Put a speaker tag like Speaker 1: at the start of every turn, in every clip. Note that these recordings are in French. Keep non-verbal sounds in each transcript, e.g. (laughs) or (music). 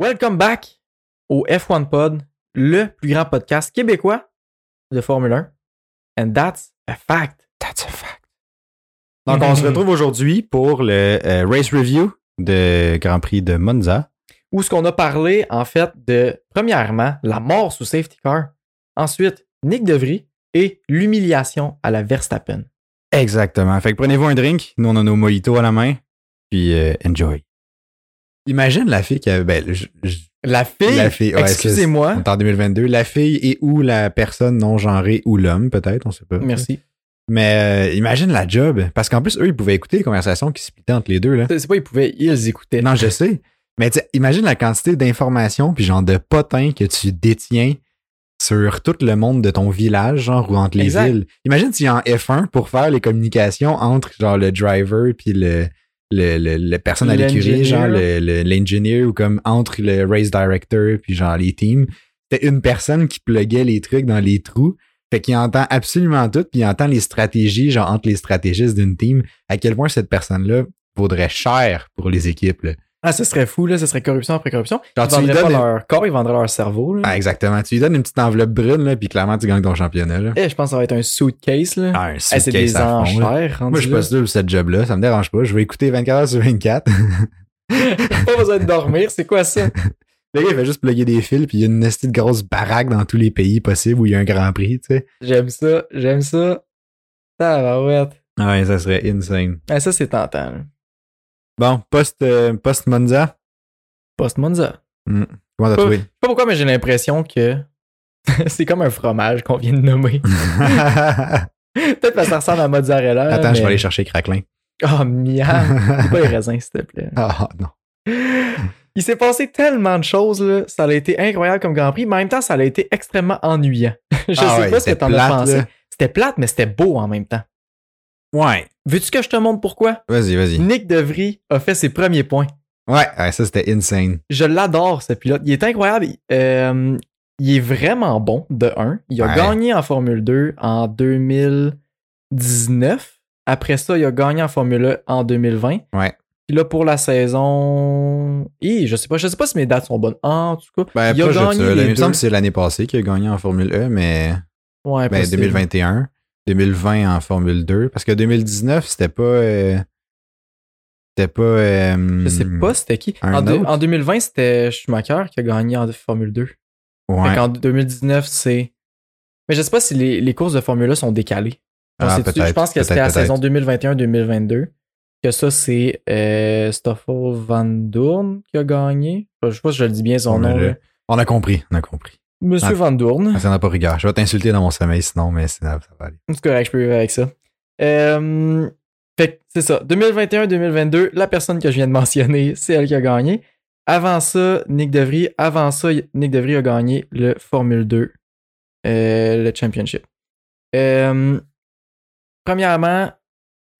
Speaker 1: Welcome back au F1 Pod, le plus grand podcast québécois de Formule 1. And that's a fact.
Speaker 2: That's a fact. Donc, on se retrouve aujourd'hui pour le euh, race review de Grand Prix de Monza.
Speaker 1: Où ce qu'on a parlé, en fait, de, premièrement, la mort sous safety car. Ensuite, Nick DeVry et l'humiliation à la Verstappen.
Speaker 2: Exactement. Fait que prenez-vous un drink. Nous, on a nos mojitos à la main. Puis, euh, enjoy. Imagine la fille qui avait. Ben, je- je-
Speaker 1: La fille,
Speaker 2: La fille, ouais,
Speaker 1: excusez-moi.
Speaker 2: en 2022. La fille et ou la personne non genrée ou l'homme, peut-être, on sait pas.
Speaker 1: Merci.
Speaker 2: Mais euh, imagine la job. Parce qu'en plus, eux, ils pouvaient écouter les conversations qui se splittaient entre les deux. Là.
Speaker 1: C'est pas, ils pouvaient, ils écoutaient.
Speaker 2: Non, je sais. Mais imagine la quantité d'informations puis genre de potins que tu détiens sur tout le monde de ton village, genre, ou entre les
Speaker 1: Exact.
Speaker 2: villes. Imagine si en F1 pour faire les communications entre genre le driver puis le, le, le, le personne à l'écurie, genre le- le- l'engineer ou comme entre le race director puis genre les teams. C'était une personne qui pluguait les trucs dans les trous. Fait qu'il entend absolument tout, puis il entend les stratégies, genre entre les stratégistes d'une team, à quel point cette personne-là vaudrait cher pour les équipes. Là.
Speaker 1: Ah, ce serait fou, là. Ce serait corruption après corruption.
Speaker 2: Genre,
Speaker 1: Ils
Speaker 2: tu
Speaker 1: vendraient pas leur corps, ils vendraient leur cerveau, là.
Speaker 2: Ah, exactement. Tu lui donnes une petite enveloppe brune, là, puis clairement, tu gagnes ton championnat. Là.
Speaker 1: Eh, je pense que ça va être un suitcase, là.
Speaker 2: Ah, un
Speaker 1: Eh, c'est
Speaker 2: suitcase
Speaker 1: des
Speaker 2: à fond, là.
Speaker 1: enchères.
Speaker 2: Moi, je suis
Speaker 1: là.
Speaker 2: pas sûr de cette job-là. Ça me dérange pas. Je vais écouter 24 heures sur 24. (laughs)
Speaker 1: pas besoin de dormir, c'est quoi ça?
Speaker 2: Le gars, il fait juste plugger des fils, puis il y a une nestie de grosse baraque dans tous les pays possibles où il y a un grand prix, tu sais.
Speaker 1: J'aime ça, j'aime ça. Tabarouette.
Speaker 2: Ah ouais, ça serait insane.
Speaker 1: Ah, ça, c'est tentant. là.
Speaker 2: Bon, post, euh, post Monza.
Speaker 1: Post-Monza.
Speaker 2: Hmm. Comment t'as trouvé?
Speaker 1: Je sais pas pourquoi, mais j'ai l'impression que (laughs) c'est comme un fromage qu'on vient de nommer. (laughs) Peut-être parce que ça ressemble à mozzarella.
Speaker 2: Attends,
Speaker 1: mais...
Speaker 2: je vais aller chercher Craquelin.
Speaker 1: Oh, miam. Pas les (laughs) raisins, s'il te plaît.
Speaker 2: Ah non.
Speaker 1: Il s'est passé tellement de choses, là. Ça a été incroyable comme Grand Prix, mais en même temps, ça a été extrêmement ennuyant. je
Speaker 2: Ah
Speaker 1: sais
Speaker 2: ouais,
Speaker 1: pas ce que t'en as pensé. C'était plate, mais c'était beau en même temps.
Speaker 2: Ouais.
Speaker 1: Veux-tu que je te montre pourquoi?
Speaker 2: Vas-y, vas-y.
Speaker 1: Nick DeVry a fait ses premiers points.
Speaker 2: Ouais, ouais, ça c'était insane.
Speaker 1: Je l'adore, ce pilote. Il est incroyable. Euh, il est vraiment bon, de 1. Il a
Speaker 2: Ouais.
Speaker 1: gagné en Formule 2 en 2019. Après ça, il a gagné en Formule 1 en 2020.
Speaker 2: Ouais.
Speaker 1: Puis là, pour la saison... Hi, je sais pas, je sais pas si mes dates sont bonnes. En tout cas,
Speaker 2: Ben,
Speaker 1: il a gagné les
Speaker 2: Il me semble que c'est l'année passée qu'il a gagné en Formule E, mais
Speaker 1: Ouais,
Speaker 2: ben,
Speaker 1: possible.
Speaker 2: 2021. 2020 en Formule 2. Parce que 2019, c'était pas. euh, c'était pas. euh,
Speaker 1: Je sais pas c'était qui. En, en 2020, c'était Schumacher qui a gagné en Formule 2.
Speaker 2: Ouais.
Speaker 1: En 2019, c'est... Mais je sais pas si les, les courses de Formule 1 sont décalées. Je,
Speaker 2: Ah,
Speaker 1: je pense que c'était la saison 2021-2022. Que ça, c'est euh, Stoffel Van Doorn qui a gagné. Je sais pas si je le dis bien son
Speaker 2: On a
Speaker 1: nom. là.
Speaker 2: On a compris, on a compris.
Speaker 1: Monsieur
Speaker 2: Ah.
Speaker 1: Van Doorn.
Speaker 2: Ah, Ça n'a pas rigueur. Je vais t'insulter dans mon sommeil sinon, mais ça va aller.
Speaker 1: C'est correct, je peux vivre avec ça. Euh, fait c'est ça. 2021-2022, la personne que je viens de mentionner, c'est elle qui a gagné. Avant ça, Nick DeVry. Avant ça, Nick DeVry a gagné le Formule 2, euh, le Championship. Euh, premièrement,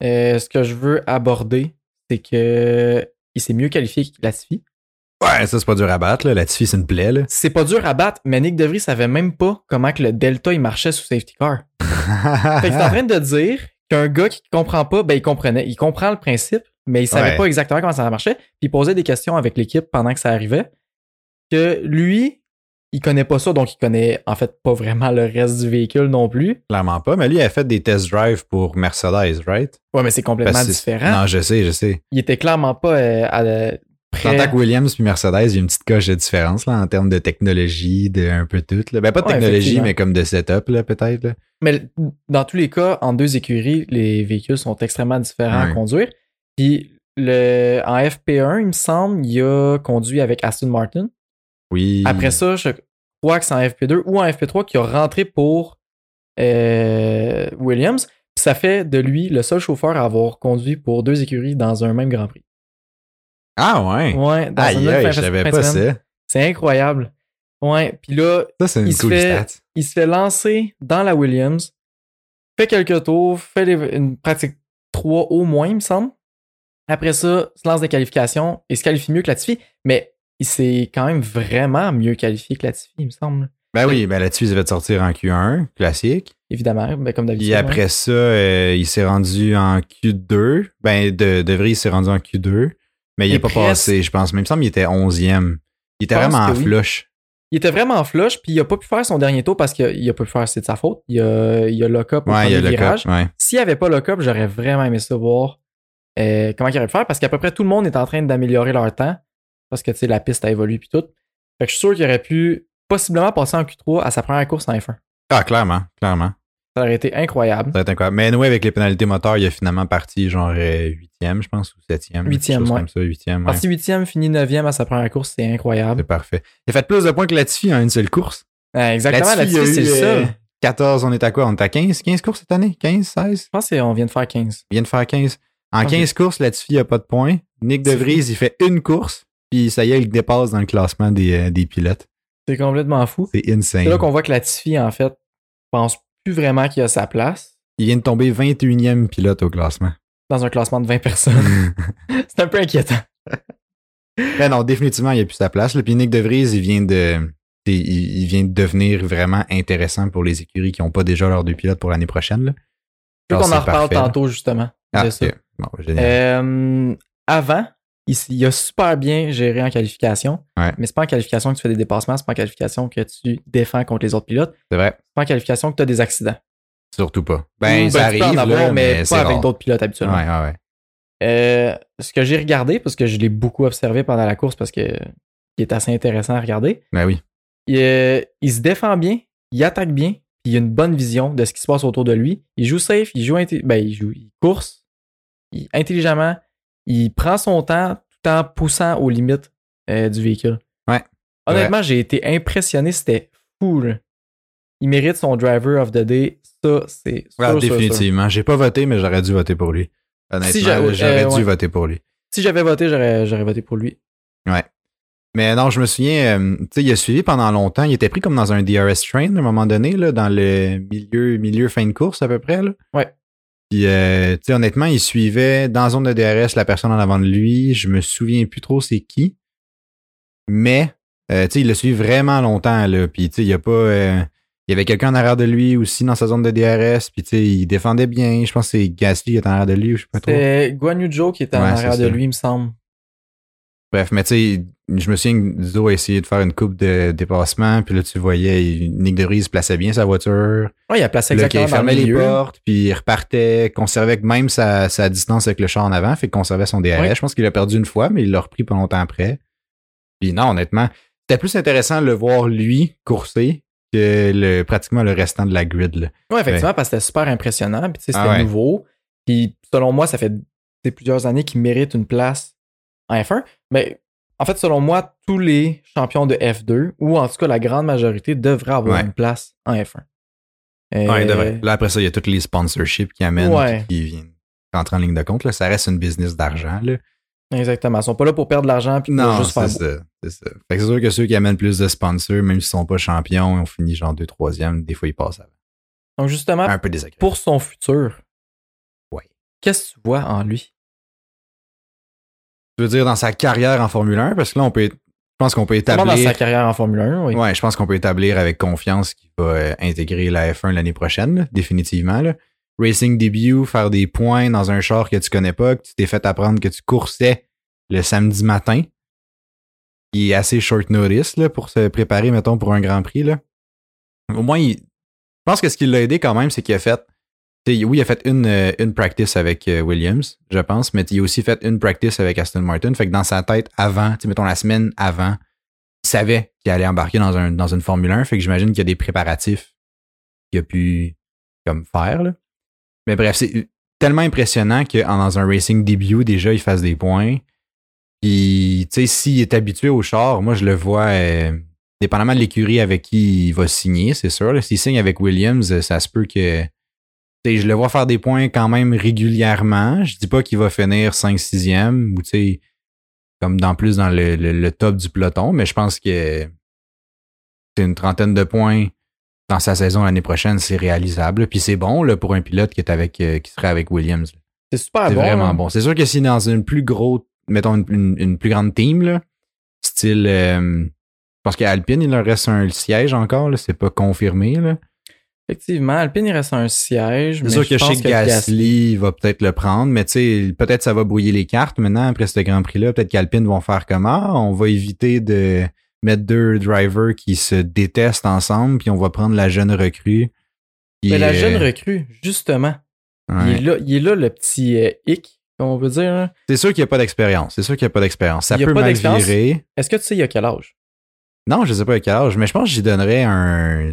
Speaker 1: ce que je veux aborder, c'est que il s'est mieux qualifié que Latifi.
Speaker 2: Ouais, ça c'est pas dur à battre, là. La Tiffy, c'est une plaie, là.
Speaker 1: C'est pas dur à battre, mais Nick DeVry savait même pas comment que le Delta il marchait sous safety car. (laughs) Fait que t'es en train de dire qu'un gars qui comprend pas, ben il comprenait. Il comprend le principe, mais il savait
Speaker 2: Ouais.
Speaker 1: pas exactement comment ça marchait. Puis il posait des questions avec l'équipe pendant que ça arrivait. Que lui, il connaît pas ça, donc il connaît en fait pas vraiment le reste du véhicule non plus.
Speaker 2: Clairement pas, mais lui, il a fait des test drives pour Mercedes, right?
Speaker 1: Ouais, mais c'est complètement différent.
Speaker 2: Non, je sais, je sais.
Speaker 1: Il était clairement pas euh, à, prêt.
Speaker 2: J'entends que Williams puis Mercedes, il y a une petite coche de différence là, en termes de technologie, de un peu tout. Là. Ben, pas de
Speaker 1: Ouais,
Speaker 2: technologie, mais comme de setup, peut-être.
Speaker 1: Mais dans tous les cas, en deux écuries, les véhicules sont extrêmement différents à conduire. Puis le, en FP1, il me semble, il a conduit avec Aston Martin.
Speaker 2: Oui.
Speaker 1: Après ça, je crois que c'est en FP2 ou en FP3 qui a rentré pour euh, Williams. Puis ça fait de lui le seul chauffeur à avoir conduit pour deux écuries dans un même Grand Prix.
Speaker 2: Ah ouais.
Speaker 1: Ouais, dans
Speaker 2: Aïe, aïe, je savais pas ça.
Speaker 1: C'est incroyable. Ouais, puis là,
Speaker 2: Ça, c'est une
Speaker 1: Il se fait-
Speaker 2: stat.
Speaker 1: il se fait lancer dans la Williams, fait quelques tours, fait les- une pratique 3 au moins, il me semble. Après ça, se lance des qualifications et se qualifie mieux que Latifi, mais il s'est quand même vraiment mieux qualifié que Latifi, il me semble.
Speaker 2: Ben oui, ben là-dessus, il fait sortir en Q1, classique.
Speaker 1: Évidemment, ben comme d'habitude.
Speaker 2: Puis après ça, euh, il s'est rendu en Q2. Ben, de, de vrai, il s'est rendu en Q2. Mais il n'est pas
Speaker 1: presque.
Speaker 2: passé, je pense. Même il me semble qu'il était 11e. Il était vraiment en flush.
Speaker 1: Il était vraiment en flush, puis il a pas pu faire son dernier tour parce qu'il a pas pu faire, c'est de sa faute. Il a, il a lock-up au
Speaker 2: Ouais, il y a
Speaker 1: premier
Speaker 2: le
Speaker 1: virage.
Speaker 2: ouais.
Speaker 1: S'il n'y avait pas lock-up, j'aurais vraiment aimé savoir euh, comment il aurait pu faire parce qu'à peu près tout le monde est en train d'améliorer leur temps parce que tu sais, la piste a évolué puis tout. Fait que je suis sûr qu'il aurait pu possiblement passer en Q3 à sa première course en F1.
Speaker 2: Ah, clairement, clairement.
Speaker 1: Ça aurait été incroyable.
Speaker 2: Ça va être incroyable. Mais anyway, avec les pénalités moteurs, il a finalement parti genre euh, huitième, je pense, ou septième.
Speaker 1: Huitième, ouais.
Speaker 2: comme ça, huitième.
Speaker 1: Parti huitième, fini neuvième à sa première course, c'est incroyable.
Speaker 2: C'est parfait. Il a fait plus de points que Latifi en une seule course.
Speaker 1: Euh, exactement,
Speaker 2: Latifi,
Speaker 1: là-dessus, c'est
Speaker 2: il
Speaker 1: le
Speaker 2: a eu,
Speaker 1: seul.
Speaker 2: euh, 14, on est à quoi? On est à 15? 15 courses cette année? 15, 16?
Speaker 1: Je pense qu'on vient de faire 15.
Speaker 2: Il vient de faire 15. En
Speaker 1: Ok.
Speaker 2: 15 courses, Latifi a pas de points. Nick De
Speaker 1: C'est
Speaker 2: Vries, il fait une course, puis ça y est, il dépasse dans le classement des, euh, des pilotes.
Speaker 1: C'est complètement fou.
Speaker 2: C'est insane.
Speaker 1: C'est là qu'on voit que Latifi, en fait, pense plus vraiment qu'il a sa place
Speaker 2: Il vient de tomber 21e pilote au classement.
Speaker 1: dans un classement de 20 personnes. (laughs) c'est un peu inquiétant.
Speaker 2: Mais non, définitivement, il a plus sa place. là. Puis Nick De Vries, il vient de. il, vient de devenir vraiment intéressant pour les écuries qui n'ont pas déjà leurs deux pilotes pour l'année prochaine. Là.
Speaker 1: Je veux qu'on en reparle tantôt, justement.
Speaker 2: Ah,
Speaker 1: de ça.
Speaker 2: ok. Bon, génial.
Speaker 1: Euh, avant, il, a super bien géré en qualification.
Speaker 2: Ouais.
Speaker 1: Mais c'est pas en qualification que tu fais des dépassements, c'est pas en qualification que tu défends contre les autres pilotes.
Speaker 2: C'est vrai.
Speaker 1: C'est pas en qualification que tu as des accidents.
Speaker 2: Surtout pas. Ben,
Speaker 1: Ou,
Speaker 2: ça arrive,
Speaker 1: en avoir,
Speaker 2: là,
Speaker 1: mais, pas avec d'autres pilotes habituellement.
Speaker 2: ouais, ouais.
Speaker 1: Euh, ce que j'ai regardé, parce que je l'ai beaucoup observé pendant la course parce que il est assez intéressant à regarder.
Speaker 2: Ben oui.
Speaker 1: Il, euh, il se défend bien, il attaque bien, puis il a une bonne vision de ce qui se passe autour de lui. Il joue safe, il joue, ben, il joue, il course il- intelligemment, il prend son temps tout en poussant aux limites euh, du véhicule.
Speaker 2: Ouais.
Speaker 1: Honnêtement, j'ai été impressionné, c'était fou. là. Il mérite son driver of the day. Ça, c'est sûr,
Speaker 2: Ah, définitivement. J'ai pas voté, mais j'aurais dû voter pour lui. Honnêtement,
Speaker 1: Si
Speaker 2: j'aurais
Speaker 1: euh,
Speaker 2: dû
Speaker 1: ouais.
Speaker 2: voter pour lui.
Speaker 1: Si j'avais voté, j'aurais j'aurais voté pour lui.
Speaker 2: Ouais. Mais non, je me souviens, euh, tu sais, il a suivi pendant longtemps. Il était pris comme dans un DRS train à un moment donné, là, dans le milieu, milieu fin de course à peu près. Là.
Speaker 1: Ouais.
Speaker 2: Puis, euh, tu sais, honnêtement, il suivait dans la zone de DRS la personne en avant de lui. Je me souviens plus trop c'est qui. Mais, euh, tu sais, il l'a suivi vraiment longtemps, là. Puis, tu sais, il y a pas. euh, il y avait quelqu'un en arrière de lui aussi dans sa zone de DRS. Puis, tu sais, il défendait bien. Je pense que c'est Gasly qui était en arrière de lui, ou je sais pas trop.
Speaker 1: C'était Guan Yu Zhou qui était en
Speaker 2: Ouais,
Speaker 1: arrière
Speaker 2: c'est
Speaker 1: de
Speaker 2: ça.
Speaker 1: lui, il me semble.
Speaker 2: Bref, mais tu sais, je me souviens que Zo a essayé de faire une coupe de dépassement, puis là, tu voyais, il- Nick De Vries plaçait bien sa voiture.
Speaker 1: Ouais, il a placé
Speaker 2: là,
Speaker 1: exactement dans le
Speaker 2: fermait les portes, puis il repartait, conservait même sa, sa distance avec le char en avant, fait qu'il conservait son DRS.
Speaker 1: Ouais.
Speaker 2: Je pense qu'il l'a perdu une fois, mais il l'a repris pas longtemps après. Puis non, honnêtement, c'était plus intéressant de le voir lui courser que le, pratiquement le restant de la grid. Là.
Speaker 1: Ouais, effectivement, parce que c'était super impressionnant. Puis, c'était
Speaker 2: Ah ouais.
Speaker 1: nouveau. Puis, selon moi, ça fait plusieurs années qu'il mérite une place en F1. Mais, en fait, selon moi, tous les champions de F2, ou en tout cas la grande majorité, devraient avoir
Speaker 2: Ouais.
Speaker 1: une place en F1. Euh,
Speaker 2: Ouais, devrait. Là, après ça, il y a tous les sponsorships qui amènent,
Speaker 1: Ouais.
Speaker 2: qui viennent rentrer en ligne de compte. Là. Ça reste une business d'argent.
Speaker 1: Exactement. Ils sont pas là pour perdre de l'argent puis
Speaker 2: Non,
Speaker 1: juste
Speaker 2: c'est
Speaker 1: faire
Speaker 2: ça, c'est ça. Fait que c'est sûr que ceux qui amènent plus de sponsors, même s'ils sont pas champions, on finit genre 2 3 des fois ils passent avant.
Speaker 1: Donc, justement,
Speaker 2: Un peu
Speaker 1: pour son futur,
Speaker 2: Ouais.
Speaker 1: qu'est-ce que tu vois en lui?
Speaker 2: Tu veux dire dans sa carrière en Formule 1, parce que là, on peut, je pense qu'on peut
Speaker 1: Comment dans
Speaker 2: établir.
Speaker 1: sa carrière en Formule 1, oui.
Speaker 2: Ouais, je pense qu'on peut établir avec confiance qu'il va euh, intégrer la F1 l'année prochaine, là, définitivement. Là. Racing debut, faire des points dans un char que tu connais pas, que tu t'es fait apprendre que tu coursais le samedi matin, qui est assez short notice là, pour se préparer, mettons, pour un Grand Prix. Là. Au moins, il- je pense que ce qui l'a aidé quand même, c'est qu'il a fait. Oui, il a fait une, euh, une practice avec euh, Williams, je pense, mais il a aussi fait une practice avec Aston Martin. Fait que dans sa tête, avant, mettons la semaine avant, il savait qu'il allait embarquer dans, un, dans une Formule 1. Fait que j'imagine qu'il y a des préparatifs qu'il a pu comme faire. Là. Mais bref, c'est tellement impressionnant qu'en dans un racing debut, déjà, il fasse des points. Puis, tu sais, s'il est habitué au char, moi, je le vois, euh, dépendamment de l'écurie avec qui il va signer, c'est sûr. S'il signe avec Williams, euh, ça se peut que. Je le vois faire des points quand même régulièrement. Je dis pas qu'il va finir 5-6e ou tu sais, comme dans plus dans le, le- le top du peloton, mais je pense que c'est une trentaine de points dans sa saison l'année prochaine, c'est réalisable. Puis c'est bon là, pour un pilote qui est avec euh, qui serait avec Williams.
Speaker 1: C'est super
Speaker 2: C'est
Speaker 1: bon.
Speaker 2: vraiment
Speaker 1: hein.
Speaker 2: bon. C'est sûr que si dans une plus gros, mettons une, une- une plus grande team, là, style, euh, parce qu'à Alpine, il leur reste un siège encore, c'est pas confirmé. Là.
Speaker 1: Effectivement, Alpine, il reste un siège.
Speaker 2: C'est sûr que chez Gasly, il va peut-être le prendre, mais tu sais, peut-être ça va brouiller les cartes maintenant après ce Grand Prix-là. Peut-être qu'Alpine vont faire comment? On va éviter de mettre deux drivers qui se détestent ensemble, puis on va prendre la jeune recrue.
Speaker 1: Mais la jeune recrue, justement, il, est là, il est là le petit euh, hic, comme on veut dire. Hein.
Speaker 2: C'est sûr qu'il n'y a pas d'expérience. C'est sûr qu'il n'y a pas d'expérience. Ça peut mal.
Speaker 1: Est-ce que tu sais il y a quel âge?
Speaker 2: Non, je sais pas à quel âge, mais je pense que j'y donnerais un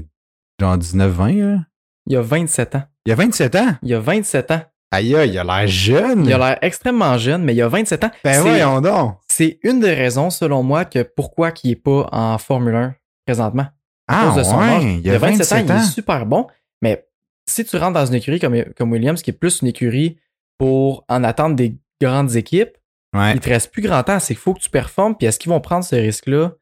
Speaker 2: genre 19-20.
Speaker 1: Il y a 27 ans.
Speaker 2: Il y a 27 ans?
Speaker 1: Il y a 27 ans.
Speaker 2: Aïe, il a l'air jeune.
Speaker 1: Il a l'air extrêmement jeune, mais il y a 27 ans.
Speaker 2: Ben voyons donc.
Speaker 1: C'est une des raisons, selon moi, que pourquoi il n'est pas en Formule 1 présentement.
Speaker 2: À ah, de son âge. Il, y a 27, ans, il est
Speaker 1: super bon, mais si tu rentres dans une écurie comme, comme Williams, qui est plus une écurie pour en attendre des grandes équipes, il te reste plus grand temps. C'est qu'il faut que tu performes. Puis est-ce qu'ils vont prendre ce risque-là?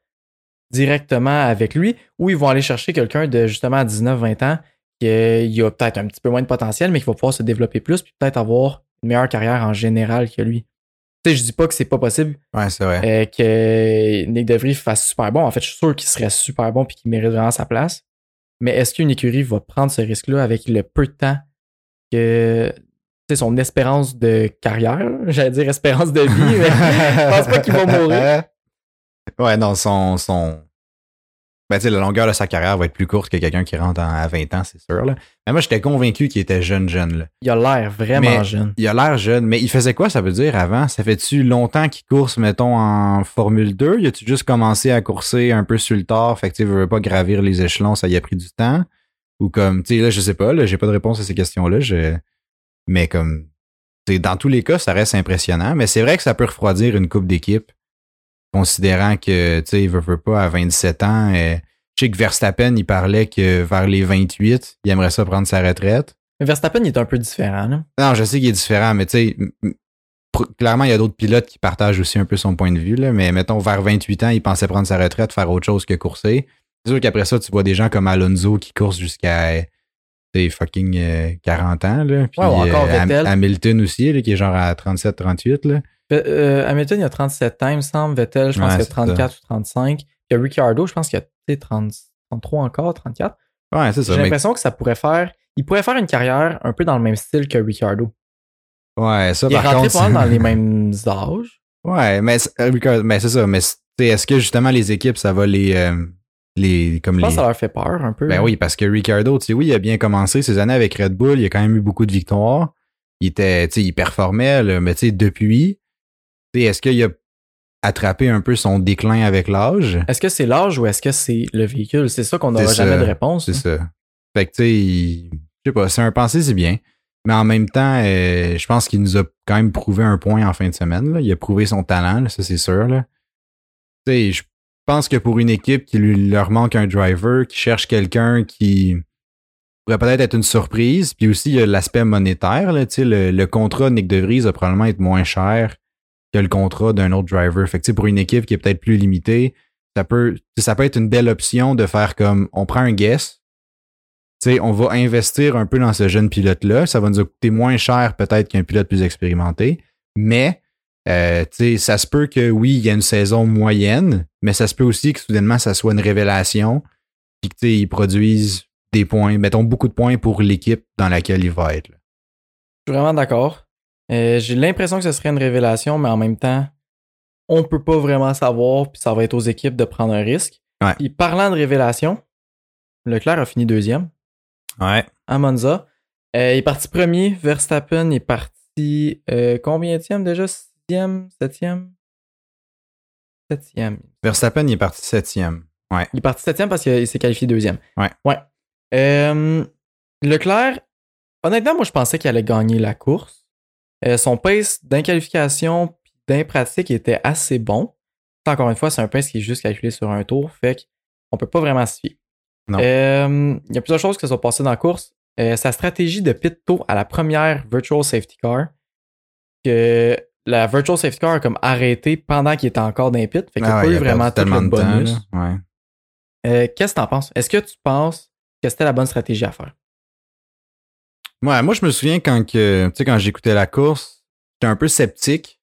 Speaker 1: Directement avec lui ou ils vont aller chercher quelqu'un de justement à 19-20 ans qui a peut-être un petit peu moins de potentiel, mais qui va pouvoir se développer plus puis peut-être avoir une meilleure carrière en général que lui. Tu sais, je dis pas que c'est pas possible.
Speaker 2: Ouais, c'est vrai.
Speaker 1: Euh, que Nick DeVries fasse super bon. En fait, je suis sûr qu'il serait super bon puis qu'il mérite vraiment sa place. Mais est-ce qu'une écurie va prendre ce risque-là avec le peu de temps que c'est son espérance de carrière, (laughs) j'allais dire espérance de vie, mais (laughs) je pense pas qu'il va mourir.
Speaker 2: Ouais, non, son, son, ben, tu sais, la longueur de sa carrière va être plus courte que quelqu'un qui rentre à 20 ans, c'est sûr. Là. Mais moi, j'étais convaincu qu'il était jeune, jeune. Là.
Speaker 1: Il a l'air vraiment jeune.
Speaker 2: Il a l'air jeune. Mais il faisait quoi, ça veut dire, avant? Ça fait-tu longtemps qu'il course, mettons, en Formule 2? Il a-tu juste commencé à courser un peu sur le tard? Fait que, tu veux pas gravir les échelons, ça y a pris du temps? Ou comme, tu sais, là, je sais pas, là, j'ai pas de réponse à ces questions-là. Je... Mais comme, dans tous les cas, ça reste impressionnant. Mais c'est vrai que ça peut refroidir une coupe d'équipe considérant que, tu sais, il veut, pas à 27 ans. Et, je sais que Verstappen, il parlait que vers les 28, il aimerait ça prendre sa retraite.
Speaker 1: Mais Verstappen, il est un peu différent, là.
Speaker 2: Non, je sais qu'il est différent, mais tu sais, clairement, il y a d'autres pilotes qui partagent aussi un peu son point de vue, là, mais mettons, vers 28 ans, il pensait prendre sa retraite, faire autre chose que courser. C'est sûr qu'après ça, tu vois des gens comme Alonso qui coursent jusqu'à fucking 40 euh, ans. Là. Puis, encore euh, Hamilton aussi, qui est genre à 37-38.
Speaker 1: Euh, Hamilton, il a 37 ans, il me semble. Vettel, je pense qu'il a 34 ou 35. Puis Ricciardo, je pense qu'il a 30, 33 encore, 34.
Speaker 2: Ouais, c'est ça.
Speaker 1: J'ai l'impression que ça pourrait faire. Il pourrait faire une carrière un peu dans le même style que Ricciardo.
Speaker 2: Ouais, ça,
Speaker 1: il
Speaker 2: par
Speaker 1: est rentré contre... dans les (laughs) mêmes âges.
Speaker 2: Ouais, mais, mais c'est ça. Mais est-ce que justement les équipes, ça va les. les comme
Speaker 1: je pense
Speaker 2: que
Speaker 1: ça leur fait peur un peu.
Speaker 2: Ben oui, parce que Ricciardo, tu sais, oui, il a bien commencé ses années avec Red Bull, il a quand même eu beaucoup de victoires. Il était, tu sais, il performait, là, mais tu sais, depuis, est-ce qu'il a attrapé un peu son déclin avec l'âge?
Speaker 1: Est-ce que c'est l'âge ou est-ce que c'est le véhicule? C'est ça qu'on n'aura jamais de réponse.
Speaker 2: C'est ça. Fait que, tu sais, je sais pas, c'est un pensée, c'est bien. Mais en même temps, euh, je pense qu'il nous a quand même prouvé un point en fin de semaine. Là. Il a prouvé son talent, ça c'est sûr. Tu sais, je pense que pour une équipe qui lui leur manque un driver, qui cherche quelqu'un qui pourrait peut-être être une surprise, puis aussi il y a l'aspect monétaire. Là, le, le contrat de Nick DeVries va probablement être moins cher que le contrat d'un autre driver. Fait pour une équipe qui est peut-être plus limitée, ça peut, ça peut être une belle option de faire comme on prend un guess, on va investir un peu dans ce jeune pilote-là. Ça va nous coûter moins cher peut-être qu'un pilote plus expérimenté. Mais euh, ça se peut que oui, il y a une saison moyenne, mais ça se peut aussi que soudainement ça soit une révélation. Puis qu'ils produisent des points, mettons beaucoup de points pour l'équipe dans laquelle il va être. Je
Speaker 1: suis vraiment d'accord. Euh, j'ai l'impression que ce serait une révélation, mais en même temps, on peut pas vraiment savoir, puis ça va être aux équipes de prendre un risque.
Speaker 2: Ouais.
Speaker 1: parlant de révélation, Leclerc a fini deuxième.
Speaker 2: Ouais.
Speaker 1: À Monza. Euh, il est parti premier. Verstappen est parti euh, combien déjà? Sixième? Septième? Septième.
Speaker 2: Verstappen il est parti septième. Ouais.
Speaker 1: Il est parti septième parce qu'il s'est qualifié deuxième.
Speaker 2: Ouais.
Speaker 1: Ouais. Euh, Leclerc, honnêtement, moi je pensais qu'il allait gagner la course. Euh, son pace d'inqualification et d'impratique était assez bon. Encore une fois, c'est un pace qui est juste calculé sur un tour, fait qu'on peut pas vraiment se fier. Euh, il y a plusieurs choses qui se sont passées dans la course. Euh, sa stratégie de pit tôt à la première virtual safety car, que la virtual safety car a comme arrêté pendant qu'il était encore dans les pit, fait qu'il n'y a ah pas eu vraiment tout le bonus. Qu'est-ce que tu en penses? Est-ce que tu penses que c'était la bonne stratégie à faire?
Speaker 2: Ouais, moi, je me souviens quand, que, quand j'écoutais la course, j'étais un peu sceptique.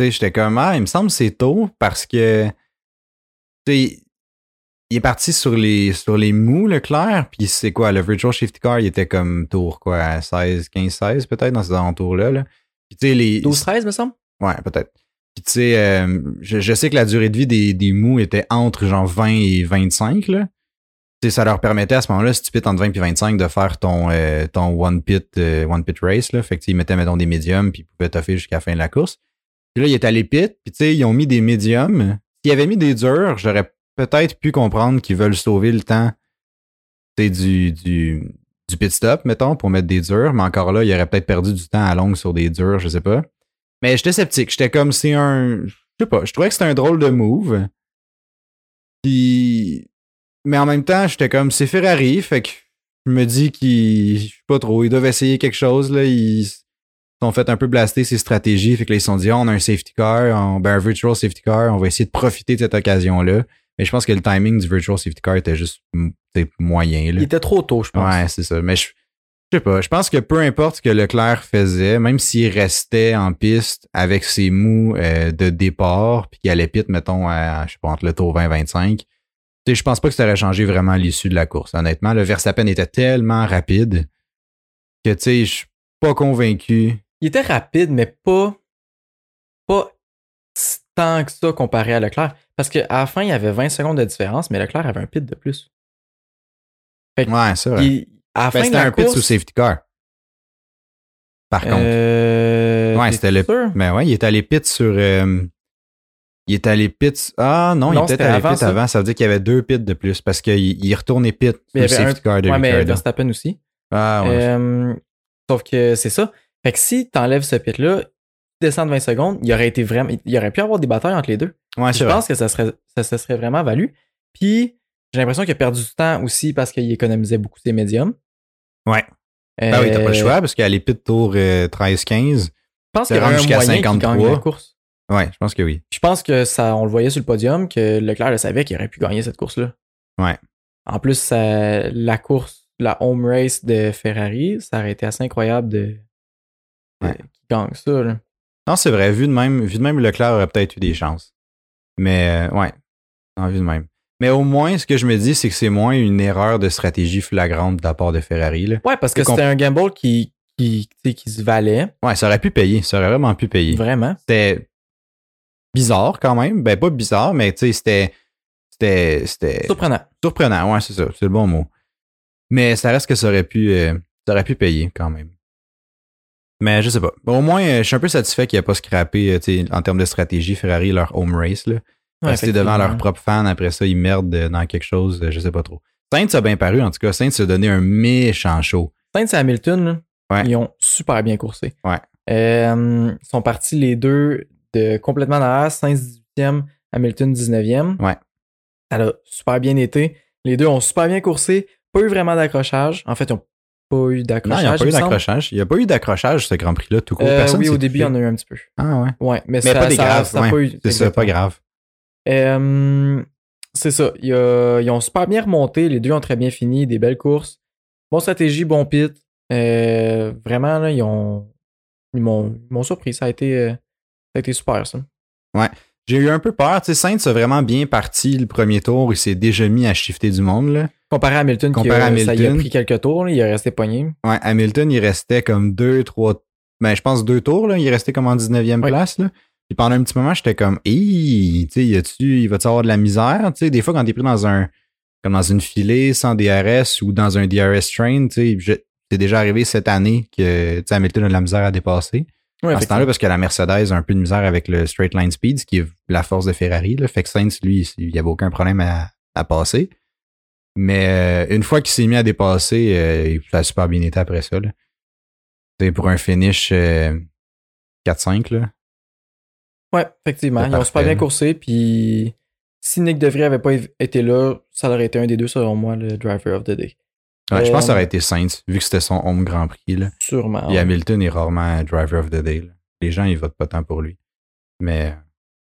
Speaker 2: J'étais comme, ah, il me semble que c'est tôt parce que il est parti sur les, sur les mous, Leclerc, puis c'est quoi, le Virtual Shift Car, il était comme tour, quoi, 16, 15, 16 peut-être, dans ces alentours-là. Là. Puis, les...
Speaker 1: 12, 13, me semble?
Speaker 2: Ouais, peut-être. Puis tu sais, euh, je, sais que la durée de vie des, des mous était entre genre 20 et 25, là. Ça leur permettait à ce moment-là, si tu pits entre 20 et 25, de faire ton, euh, ton one pit one pit race. Là. Fait que ils mettaient, mettons, des médiums, puis ils pouvaient toffer jusqu'à la fin de la course. Puis là, il est allé pit, puis tu sais, ils ont mis des médiums. S'ils avaient mis des durs, j'aurais peut-être pu comprendre qu'ils veulent sauver le temps du, du, du pit stop, mettons, pour mettre des durs, mais encore là, il aurait peut-être perdu du temps à longue sur des durs, je sais pas. Mais j'étais sceptique. J'étais comme c'est un. Je sais pas, je trouvais que c'était un drôle de move. Puis. Mais en même temps, j'étais comme c'est Ferrari, fait que je me dis qu'ils. Je sais pas trop, ils doivent essayer quelque chose, là. Ils sont fait un peu blaster ses stratégies. Fait que là, ils se sont dit, oh, on a un safety car, ben, un virtual safety car, on va essayer de profiter de cette occasion-là. Mais je pense que le timing du virtual safety car était juste moyen. Là.
Speaker 1: Il était trop tôt, je pense.
Speaker 2: Ouais, c'est ça. Mais je, sais pas. Je pense que peu importe ce que Leclerc faisait, même s'il restait en piste avec ses mous euh, de départ, puis qu'il allait pit, mettons, à, je sais pas, entre le tour 20-25, je pense pas que ça aurait changé vraiment l'issue de la course. Honnêtement, le Verstappen était tellement rapide que, tu sais, je suis pas convaincu.
Speaker 1: Il était rapide, mais pas, pas tant que ça comparé à Leclerc. Parce qu'à la fin, il y avait 20 secondes de différence, mais Leclerc avait un pit de plus.
Speaker 2: ouais, c'est vrai. à ben, c'était un pit sous safety car. Par contre.
Speaker 1: Euh,
Speaker 2: ouais, c'était le. Mais ben ouais, il est allé pit sur. Euh, il est allé pit. Ah non, il était allé pit avant. Ça veut dire qu'il y avait deux pits de plus parce qu'il il retournait pit
Speaker 1: sur le safety car de Ouais, mais Verstappen aussi.
Speaker 2: Ah ouais.
Speaker 1: Euh, sauf que c'est ça. Fait que si t'enlèves ce pit-là, descends de 20 secondes, il aurait été vraiment. Il aurait pu avoir des batailles entre les deux je pense que ça serait, ça se serait vraiment valu. Puis, j'ai l'impression qu'il a perdu du temps aussi parce qu'il économisait beaucoup ses médiums.
Speaker 2: Ouais. Euh, ben oui, t'as pas le choix parce qu'à l'épée de tour 13-15, je
Speaker 1: pense qu'il y a un moyen 53. Gagne la course.
Speaker 2: Ouais, je pense que oui.
Speaker 1: Je pense que ça, on le voyait sur le podium que Leclerc le savait qu'il aurait pu gagner cette course-là.
Speaker 2: Ouais.
Speaker 1: En plus, la course, la home race de Ferrari, ça aurait été assez incroyable de,
Speaker 2: ouais.
Speaker 1: qu'il gagne ça.
Speaker 2: Non, c'est vrai. Vu de même, vu de même, Leclerc aurait peut-être eu des chances. Mais euh, ouais, envie de même. Mais au moins, ce que je me dis, c'est que c'est moins une erreur de stratégie flagrante de la part de Ferrari. Là.
Speaker 1: Ouais, parce que c'était un gamble qui, qui, qui se valait.
Speaker 2: Ouais, ça aurait pu payer. Ça aurait vraiment pu payer.
Speaker 1: Vraiment.
Speaker 2: C'était bizarre quand même. Ben, pas bizarre, mais tu sais, c'était. C'était. C'était.
Speaker 1: Surprenant.
Speaker 2: Surprenant, ouais, c'est ça. C'est le bon mot. Mais ça reste que ça aurait pu. Euh, ça aurait pu payer quand même. Mais je sais pas. au moins, euh, je suis un peu satisfait qu'il n'y a pas scrappé euh, en termes de stratégie Ferrari leur home race. Là. Rester devant leurs propres fans, après ça, ils merdent dans quelque chose, je sais pas trop. Saints a bien paru, en tout cas. Saints a donné un méchant show.
Speaker 1: Saints et Hamilton, ils ont super bien coursé.
Speaker 2: Ouais.
Speaker 1: Euh, ils sont partis les deux de complètement derrière, Saints 18e, Hamilton 19e.
Speaker 2: Ouais.
Speaker 1: Ça a super bien été. Les deux ont super bien coursé. Pas eu vraiment d'accrochage. En fait, ils ont pas eu d'accrochage.
Speaker 2: Non, il n'y a pas eu d'accrochage. Il n'y a pas eu d'accrochage, ce Grand Prix-là, tout court.
Speaker 1: Euh, oui, au début, il y en a eu un petit peu.
Speaker 2: Ah ouais.
Speaker 1: Ouais, mais,
Speaker 2: mais
Speaker 1: ça,
Speaker 2: pas des graves.
Speaker 1: Ça, pas eu.
Speaker 2: C'est ça, pas grave.
Speaker 1: Euh, c'est ça. Ils, ont super bien remonté. Les deux ont très bien fini. Des belles courses. Bonne stratégie, bon pit. Euh, vraiment, là, ils ont. Ils m'ont surpris. Ça a été, euh, ça a été super, ça.
Speaker 2: Ouais. J'ai eu un peu peur. Tu sais, a vraiment bien parti le premier tour. Il s'est déjà mis à shifter du monde. Là.
Speaker 1: Comparé à Hamilton, Comparé à Hamilton, ça y a pris quelques tours. il est resté pogné.
Speaker 2: Ouais, Hamilton, il restait comme deux, trois... Ben, je pense deux tours. Là, il est resté comme en 19e place. Là. Puis pendant un petit moment, j'étais comme, tu sais, il va-tu avoir de la misère? Tu sais, des fois, quand t'es pris dans un, comme dans une filée sans DRS ou dans un DRS train, tu sais, c'est déjà arrivé cette année que, tu sais, Hamilton a de la misère à dépasser. Ouais, à ce temps-là, parce que la Mercedes a un peu de misère avec le straight line speed, ce qui est la force de Ferrari. Là. Fait que Sainz, lui, il n'y avait aucun problème à, à passer. Mais euh, une fois qu'il s'est mis à dépasser, euh, il a super bien été après ça. C'est pour un finish 4-5. Euh, là.
Speaker 1: Ouais, effectivement. Ils ont super bien coursé. Puis si Nick DeVry avait pas été là, ça aurait été un des deux, selon moi, le driver of the day.
Speaker 2: Ouais, je pense que ça aurait été Sainz, vu que c'était son home Grand Prix. Là.
Speaker 1: Sûrement.
Speaker 2: Et Hamilton est rarement driver of the day. Les gens, ils votent pas tant pour lui. Mais.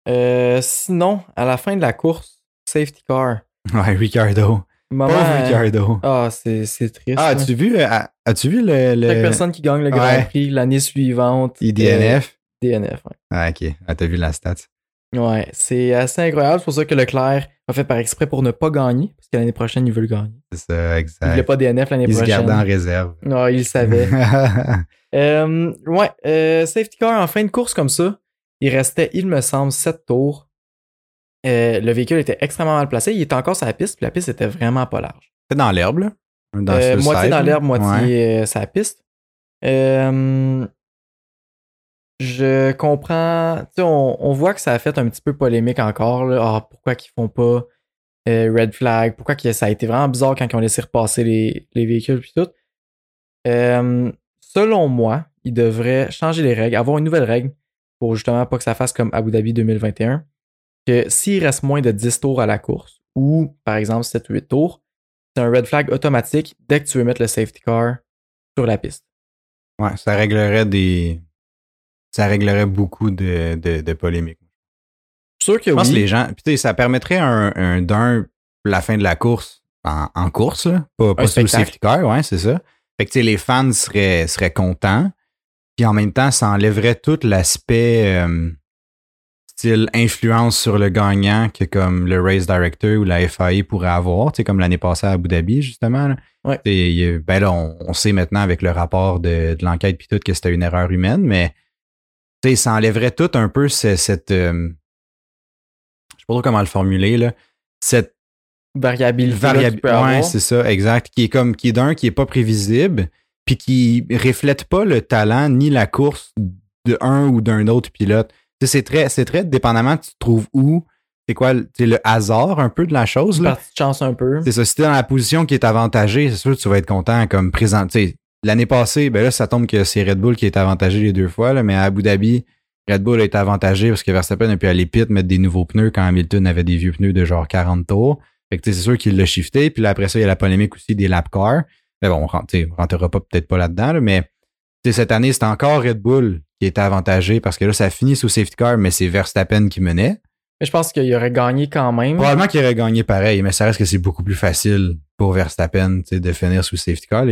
Speaker 1: Euh, sinon, à la fin de la course, safety car. (laughs)
Speaker 2: Ouais, Ricardo. Pauvre Ricardo.
Speaker 1: Ah, c'est, c'est triste.
Speaker 2: Ah, as-tu vu, euh, as-tu vu le, le...
Speaker 1: Chaque personne qui gagne le Grand Prix l'année suivante.
Speaker 2: IDNF?
Speaker 1: DNF, ouais.
Speaker 2: Ah, ok. Ah, t'as vu la stat?
Speaker 1: Ouais, c'est assez incroyable. C'est pour ça que Leclerc a fait par exprès pour ne pas gagner, parce que l'année prochaine, il veut le gagner.
Speaker 2: C'est ça, exact. Il
Speaker 1: voulait pas DNF l'année prochaine.
Speaker 2: Il se gardait en réserve.
Speaker 1: Non, il le savait. (laughs) euh, ouais, euh, safety car en fin de course comme ça, Il restait, il me semble, 7 tours. Euh, le véhicule était extrêmement mal placé. Il était encore sur la piste, puis la piste était vraiment pas large.
Speaker 2: C'était dans l'herbe, là?
Speaker 1: Euh, moitié dans l'herbe, moitié sur la piste. Je comprends. On, voit que ça a fait un petit peu polémique encore. Là. Ah, pourquoi qu'ils font pas red flag? Pourquoi ça a été vraiment bizarre quand ils ont laissé repasser les, les véhicules puis tout? selon moi, ils devraient changer les règles, avoir une nouvelle règle pour justement pas que ça fasse comme Abu Dhabi 2021. Que s'il reste moins de 10 tours à la course, ou par exemple 7 ou 8 tours, c'est un red flag automatique dès que tu veux mettre le safety car sur la piste.
Speaker 2: Ouais, ça réglerait des. Ça réglerait beaucoup de, de, polémiques.
Speaker 1: Sûr que
Speaker 2: Je pense
Speaker 1: oui.
Speaker 2: que les gens. Puis ça permettrait un, un d'un la fin de la course en, en course, là. Pas, pas le safety car, ouais, c'est ça. Fait que les fans seraient, seraient contents. Puis en même temps, ça enlèverait tout l'aspect euh, style influence sur le gagnant que comme le race director ou la FIA pourrait avoir, tu sais, comme l'année passée à Abu Dhabi, justement. Là.
Speaker 1: Ouais.
Speaker 2: ben là, on, sait maintenant avec le rapport de, de l'enquête puis tout que c'était une erreur humaine, mais ça enlèverait tout un peu cette, cette euh, je sais pas trop comment le formuler, là, cette
Speaker 1: variabilité.
Speaker 2: Variabilité. Ouais, c'est ça, exact. Qui est comme, qui est d'un, qui est pas prévisible, puis qui reflète pas le talent ni la course de un ou d'un autre pilote. C'est très, c'est très dépendamment, tu te trouves où, c'est quoi le hasard un peu de la chose. Là.
Speaker 1: Partie de chance un peu.
Speaker 2: C'est ça. Si t'es dans la position qui est avantagée, c'est sûr que tu vas être content comme présent. L'année passée, ben là, ça tombe que c'est Red Bull qui est avantagé les deux fois, là, mais à Abu Dhabi, Red Bull a été avantagé parce que Verstappen a pu aller pit mettre des nouveaux pneus quand Hamilton avait des vieux pneus de genre 40 tours. Fait que c'est sûr qu'il l'a shifté. Puis là, après ça, il y a la polémique aussi des lap cars. Mais bon, on rentrera pas peut-être pas là-dedans, là, mais cette année, c'est encore Red Bull qui était avantagé parce que là, ça finit sous safety car, mais c'est Verstappen qui menait.
Speaker 1: Mais je pense qu'il aurait gagné quand même.
Speaker 2: Probablement qu'il aurait gagné pareil, mais ça reste que c'est beaucoup plus facile pour Verstappen de finir sous safety car.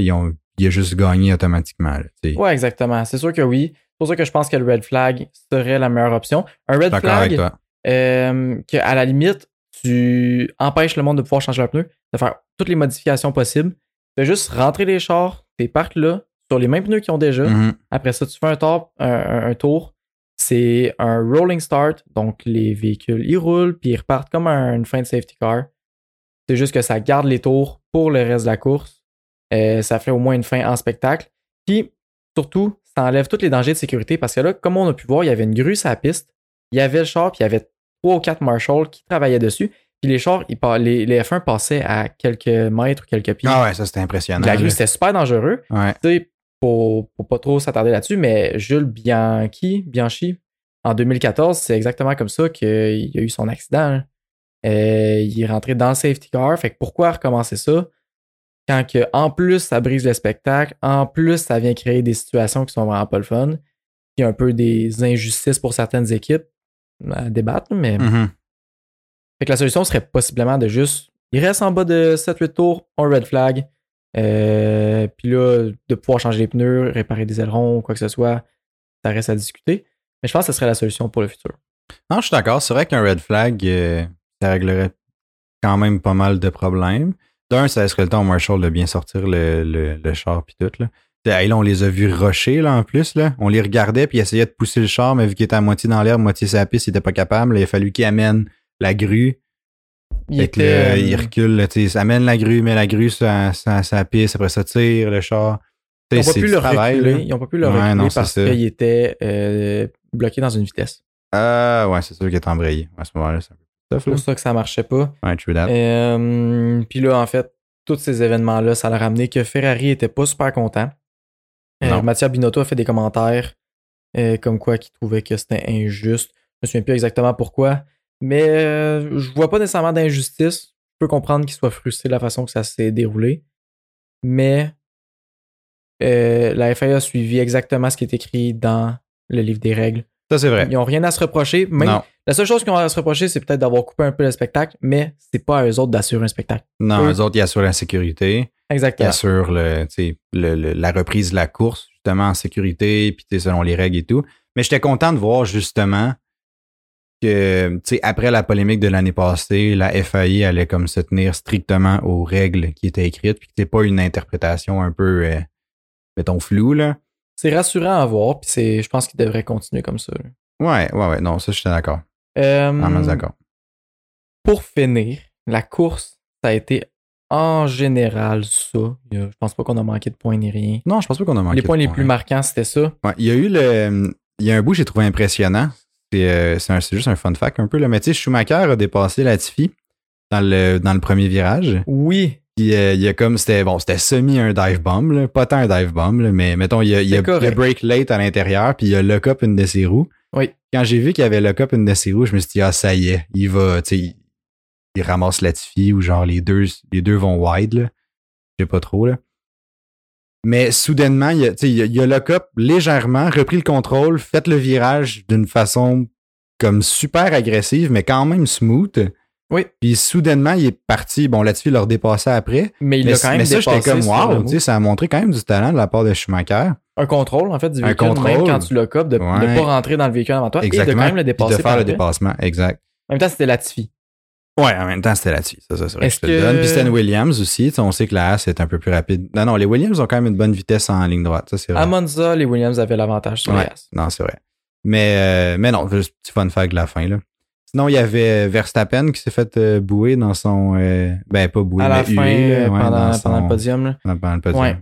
Speaker 2: Il a juste gagné automatiquement. Là,
Speaker 1: ouais, exactement. C'est sûr que oui. C'est pour ça que je pense que le red flag serait la meilleure option. Un red flag, euh, que à la limite, tu empêches le monde de pouvoir changer leur pneu, de faire toutes les modifications possibles. Tu fais juste rentrer les chars, tes parcs là, sur les mêmes pneus qu'ils ont déjà.
Speaker 2: Mm-hmm.
Speaker 1: Après ça, tu fais un, tour, un, tour. C'est un rolling start, donc les véhicules ils roulent, puis ils repartent comme une fin de safety car. C'est juste que ça garde les tours pour le reste de la course. Euh, ça fait au moins une fin en spectacle. Puis surtout, ça enlève tous les dangers de sécurité parce que là, comme on a pu voir, il y avait une grue sur la piste, il y avait le char, puis il y avait trois ou quatre marshals qui travaillaient dessus. Puis les chars, les, les, F1 passaient à quelques mètres, quelques pieds.
Speaker 2: Ah ouais, ça c'était impressionnant.
Speaker 1: La grue, c'était super dangereux.
Speaker 2: Ouais.
Speaker 1: Tu sais, pour, pour pas trop s'attarder là-dessus, mais Jules Bianchi, Bianchi, en 2014, c'est exactement comme ça qu'il a eu son accident. Euh, il est rentré dans le safety car. Fait que pourquoi recommencer ça? Quand que, en plus ça brise le spectacle, en plus ça vient créer des situations qui sont vraiment pas le fun, a un peu des injustices pour certaines équipes à débattre, mais.
Speaker 2: Mm-hmm.
Speaker 1: Fait que la solution serait possiblement de juste. Il reste en bas de 7-8 tours, on red flag. Euh, puis là, de pouvoir changer les pneus, réparer des ailerons, quoi que ce soit, ça reste à discuter. Mais je pense que ce serait la solution pour le futur.
Speaker 2: Non, je suis d'accord. C'est vrai qu'un red flag, euh, ça réglerait quand même pas mal de problèmes. D'un, ça laisserait le temps au Marshall de bien sortir le, le, le char puis tout. Là. là, on les a vus rusher là, en plus. Là. On les regardait puis essayaient de pousser le char, mais vu qu'il était à moitié dans l'herbe, moitié sur la piste, il était pas capable. il a fallu qu'il amène la grue.
Speaker 1: Il, était,
Speaker 2: il recule, là, ça amène la grue, met la grue sur, sa piste, après ça tire le char.
Speaker 1: Ils n'ont pas, pu le reculer, ils pas pu le reculer parce qu'il était euh, bloqué dans une vitesse.
Speaker 2: Ah ouais, c'est sûr qu'il est embrayé. À ce moment-là, c'est
Speaker 1: C'est pour ça que ça marchait pas.
Speaker 2: Ouais, true that.
Speaker 1: Euh, puis là, en fait, tous ces événements-là, ça a ramené que Ferrari était pas super content. Euh, Mathieu Binotto a fait des commentaires euh, comme quoi qu'il trouvait que c'était injuste. Je me souviens plus exactement pourquoi. Mais euh, je vois pas nécessairement d'injustice. Je peux comprendre qu'il soit frustré de la façon que ça s'est déroulé. Mais la FIA a suivi exactement ce qui est écrit dans le livre des règles.
Speaker 2: Ça, c'est vrai.
Speaker 1: Ils n'ont rien à se reprocher. Même, La seule chose qu'ils ont à se reprocher, c'est peut-être d'avoir coupé un peu le spectacle, mais c'est pas à eux autres d'assurer un spectacle.
Speaker 2: Non, eux, autres, ils assurent la sécurité.
Speaker 1: Exactement.
Speaker 2: Ils assurent le, le, la reprise de la course, justement, en sécurité, puis selon les règles et tout. Mais j'étais content de voir, justement, que, tu sais, après la polémique de l'année passée, la FAI allait comme se tenir strictement aux règles qui étaient écrites, puis que c'était pas une interprétation un peu, euh, mettons, floue, là.
Speaker 1: C'est rassurant à voir, puis je pense qu'il devrait continuer comme ça.
Speaker 2: Ouais, ouais, ouais. Non, ça, je suis d'accord.
Speaker 1: Euh,
Speaker 2: Vraiment d'accord.
Speaker 1: pour finir, la course, ça a été en général ça. Je pense pas qu'on a manqué de points ni rien.
Speaker 2: Non, je pense pas qu'on a manqué
Speaker 1: les
Speaker 2: de
Speaker 1: points les plus marquants, c'était ça.
Speaker 2: Ouais, il y a eu le. Il y a un bout que j'ai trouvé impressionnant. C'est euh, juste un fun fact un peu. Là. Mais tu sais, Schumacher a dépassé Latifi dans le, dans le premier virage.
Speaker 1: Oui,
Speaker 2: Puis euh, il y a comme. C'était bon, c'était semi un dive bomb. Là. Pas tant un dive bomb, là, mais mettons, il y a, il y a, a break late à l'intérieur. Puis il y a lock up une de ses roues.
Speaker 1: Oui.
Speaker 2: Quand j'ai vu qu'il y avait lock up une de ses roues, je me suis dit, ah, ça y est, il va. Tu sais, il, il ramasse Latifi ou genre les deux, les deux vont wide. Là. Je sais pas trop. là. Mais soudainement, il y a, il a, lock up légèrement, repris le contrôle, fait le virage d'une façon comme super agressive, mais quand même smooth.
Speaker 1: Oui.
Speaker 2: Puis soudainement, il est parti. Bon, Latifi l'a redepassé après.
Speaker 1: mais il
Speaker 2: mais
Speaker 1: a quand même
Speaker 2: mais ça, j'étais comme
Speaker 1: le
Speaker 2: wow,
Speaker 1: move.
Speaker 2: tu sais, ça a montré quand même du talent de la part de Schumacher.
Speaker 1: Un contrôle, en fait, du
Speaker 2: Un
Speaker 1: véhicule, même
Speaker 2: contrôle.
Speaker 1: quand tu lock up, de ne
Speaker 2: Ouais.
Speaker 1: pas rentrer dans le véhicule avant toi et de quand même le
Speaker 2: Puis
Speaker 1: dépasser.
Speaker 2: de faire le
Speaker 1: après.
Speaker 2: dépassement, exact.
Speaker 1: En même temps, c'était Latifi.
Speaker 2: Ouais, en même temps, c'était là-dessus. Ça, ça, c'est vrai que je te le
Speaker 1: que-
Speaker 2: donne. Puis c'était Williams aussi. On sait que la Haas est un peu plus rapide. Non, non, les Williams ont quand même une bonne vitesse en ligne droite. Ça, c'est vrai.
Speaker 1: À Monza, les Williams avaient l'avantage sur
Speaker 2: Ouais.
Speaker 1: les As.
Speaker 2: Non, c'est vrai. Mais, euh, mais non, juste petit fun fact de la fin, là. Sinon, il y avait Verstappen qui s'est fait euh, bouer dans son. euh, ben, pas bouer,
Speaker 1: À la
Speaker 2: mais
Speaker 1: fin,
Speaker 2: huer, là,
Speaker 1: euh,
Speaker 2: ouais,
Speaker 1: pendant,
Speaker 2: dans son-
Speaker 1: pendant le podium. là.
Speaker 2: pendant le podium.
Speaker 1: Ouais.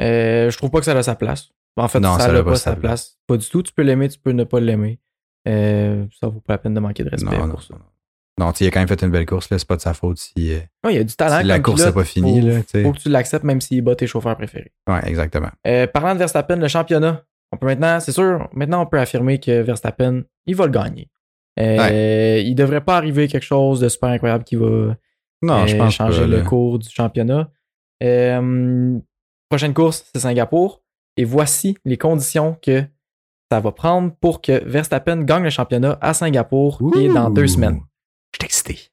Speaker 1: Euh, je trouve pas que ça a sa place. En fait,
Speaker 2: Non,
Speaker 1: ça n'a
Speaker 2: a
Speaker 1: pas, sa place. Pas du tout. Tu peux l'aimer, tu peux ne pas l'aimer. Euh, ça vaut pas la peine de manquer de respect
Speaker 2: Non, non,
Speaker 1: pour ça.
Speaker 2: non. Non, il a quand même fait une belle course, là. C'est pas de sa faute si. euh,
Speaker 1: Ouais, il y a du talent.
Speaker 2: Si la course n'a pas fini,
Speaker 1: faut,
Speaker 2: là, tu sais.
Speaker 1: Faut que tu l'acceptes même s'il bat tes chauffeurs préférés.
Speaker 2: Ouais, exactement.
Speaker 1: Euh, parlant de Verstappen, le championnat, on peut maintenant, c'est sûr, maintenant on peut affirmer que Verstappen, il va le gagner. Euh, Il devrait pas arriver quelque chose de super incroyable qui va
Speaker 2: Non, je
Speaker 1: euh,
Speaker 2: pense
Speaker 1: changer le
Speaker 2: là.
Speaker 1: cours du championnat. Euh, prochaine course, c'est Singapour. Et voici les conditions que ça va prendre pour que Verstappen gagne le championnat à Singapour, qui est dans deux semaines.
Speaker 2: Je suis excité.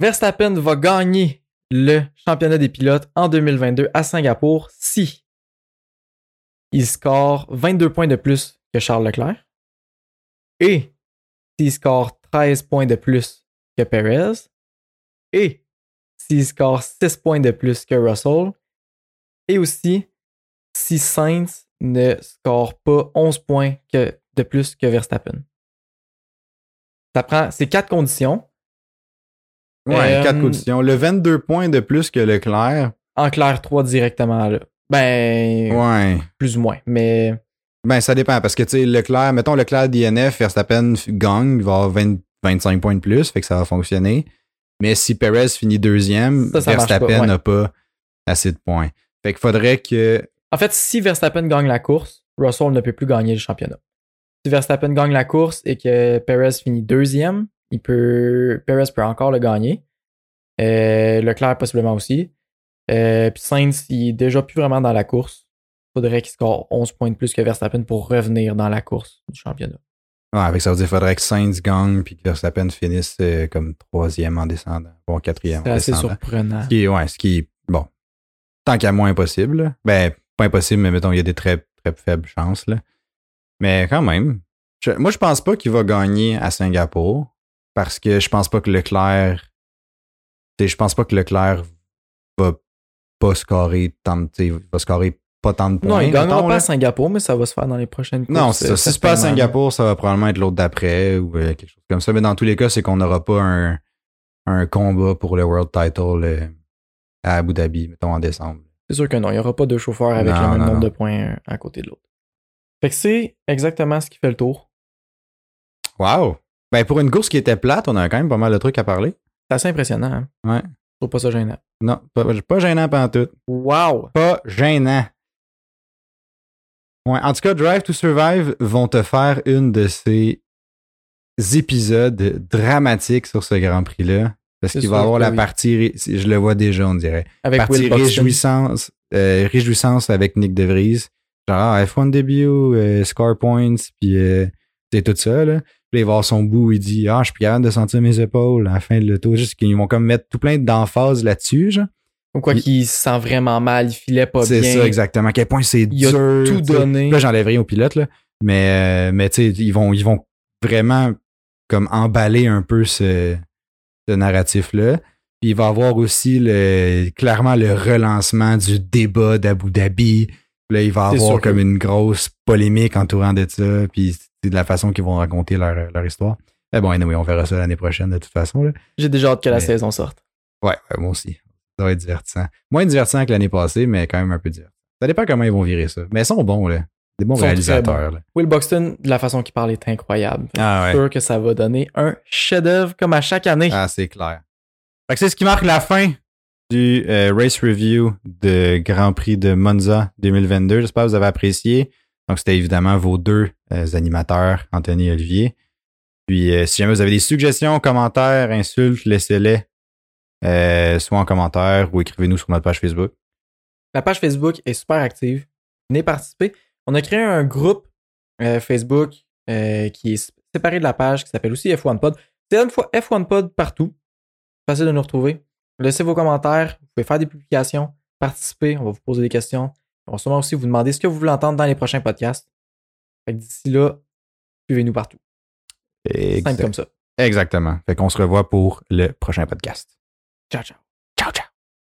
Speaker 1: Verstappen va gagner le championnat des pilotes en 2022 à Singapour si il score 22 points de plus que Charles Leclerc et s'il score 13 points de plus que Perez et s'il score 6 points de plus que Russell et aussi si Sainz ne score pas 11 points que- de plus que Verstappen. Ça prend ces quatre conditions.
Speaker 2: Ouais,
Speaker 1: Euh,
Speaker 2: quatre conditions. Le 22 points de plus que Leclerc.
Speaker 1: En clair 3 directement là. Ben
Speaker 2: Ouais.
Speaker 1: plus ou moins. Mais
Speaker 2: Ben, ça dépend parce que, tu sais, Leclerc, mettons Leclerc DNF, Verstappen gagne, il va avoir 20 25 points de plus, fait que ça va fonctionner. Mais si Perez finit deuxième,
Speaker 1: Ça, ça marche
Speaker 2: Verstappen
Speaker 1: pas, ouais.
Speaker 2: n'a pas assez de points. Fait qu'il faudrait que.
Speaker 1: en fait, si Verstappen gagne la course, Russell ne peut plus gagner le championnat. Si Verstappen gagne la course et que Perez finit deuxième, il peut Perez peut encore le gagner. Euh, Leclerc possiblement aussi. Euh, puis Sainz, il est déjà plus vraiment dans la course. Faudrait qu'il score 11 points de plus que Verstappen pour revenir dans la course du championnat.
Speaker 2: Ouais, que ça veut dire qu'il faudrait que Sainz gagne puis que Verstappen finisse euh, comme troisième en descendant. Bon, quatrième
Speaker 1: C'est assez
Speaker 2: descendant.
Speaker 1: surprenant.
Speaker 2: Ce qui est, ouais, ce qui est, bon, tant qu'à moins impossible. là. Ben, pas impossible, mais mettons, il y a des très, très faibles chances. Là. Mais quand même, je- moi, je pense pas qu'il va gagner à Singapour parce que je pense pas que Leclerc. Je pense pas que Leclerc va pas scorer tant va scorer pas tant de points.
Speaker 1: Non, il gagnera
Speaker 2: mettons,
Speaker 1: pas
Speaker 2: là.
Speaker 1: à Singapour, mais ça va se faire dans les prochaines courses.
Speaker 2: Non, ça.
Speaker 1: euh,
Speaker 2: Si c'est pas à. Singapour, ça va probablement être l'autre d'après ou euh, quelque chose comme ça. Mais dans tous les cas, c'est qu'on n'aura pas un, un combat pour le World Title euh, à Abu Dhabi, mettons en décembre.
Speaker 1: C'est sûr que non, il n'y aura pas de chauffeur avec
Speaker 2: Non,
Speaker 1: le même
Speaker 2: non,
Speaker 1: nombre
Speaker 2: non.
Speaker 1: de points à côté de l'autre. Fait que c'est exactement ce qui fait le tour.
Speaker 2: Wow! Ben, pour une course qui était plate, on a quand même pas mal de trucs à parler.
Speaker 1: C'est assez impressionnant. Hein?
Speaker 2: Ouais.
Speaker 1: Je trouve pas ça gênant.
Speaker 2: Non, pas, pas gênant pendant tout.
Speaker 1: Wow!
Speaker 2: Pas gênant. Ouais, en tout cas, Drive to Survive vont te faire une de ces épisodes dramatiques sur ce Grand Prix-là. Parce qu'il va avoir la
Speaker 1: oui.
Speaker 2: partie, je le vois déjà, on dirait.
Speaker 1: Avec
Speaker 2: partie
Speaker 1: Will
Speaker 2: réjouissance, euh, réjouissance avec Nick DeVries. Genre, ah, F1 debut, euh, score points, puis euh, c'est tout ça, là. Puis il va voir son bout, il dit, ah, je suis capable de sentir mes épaules à la fin de l'auto. Juste qu'ils vont comme mettre tout plein d'emphase là-dessus, genre.
Speaker 1: Ou quoi
Speaker 2: Il-
Speaker 1: qu'il se sent vraiment mal, il filait pas
Speaker 2: C'est
Speaker 1: bien.
Speaker 2: ça, exactement. À quel point c'est
Speaker 1: Il a
Speaker 2: dur.
Speaker 1: tout donné.
Speaker 2: Là, j'enlève rien au pilote, là. Mais, euh, mais tu sais, ils vont, ils vont vraiment comme emballer un peu ce, ce narratif-là. Puis il va y avoir aussi le, clairement le relancement du débat d'Abu Dhabi. Là, il va y avoir comme une grosse polémique entourant de ça, puis c'est de la façon qu'ils vont raconter leur, leur histoire. Mais bon, anyway, on verra ça l'année prochaine de toute façon.
Speaker 1: J'ai déjà hâte que la saison sorte.
Speaker 2: Ouais, moi aussi. Ça va être divertissant. Moins divertissant que l'année passée, mais quand même un peu divertissant. Ça dépend comment ils vont virer ça. Mais ils sont bons, là. Des bons réalisateurs.
Speaker 1: Will Buxton, de la façon qu'il parle, est incroyable. Ah, ouais. sûr que ça va donner un chef-d'œuvre comme à chaque année.
Speaker 2: Ah, c'est clair. c'est ce qui marque la fin du euh, race review de Grand Prix de Monza 2022. J'espère que vous avez apprécié. Donc, c'était évidemment vos deux euh, animateurs, Anthony et Olivier. Puis, euh, si jamais vous avez des suggestions, commentaires, insultes, laissez-les soit en commentaire ou écrivez-nous sur notre page Facebook.
Speaker 1: La page Facebook est super active. Venez participer. On a créé un groupe Facebook qui est séparé de la page qui s'appelle aussi F1Pod. C'est une fois F1Pod partout. Facile de nous retrouver. Laissez vos commentaires, vous pouvez faire des publications, participer, on va vous poser des questions. On va sûrement aussi vous demander ce que vous voulez entendre dans les prochains podcasts. D'ici là, suivez-nous partout. Simple comme ça.
Speaker 2: Exactement. Fait qu'on se revoit pour le prochain podcast. ciao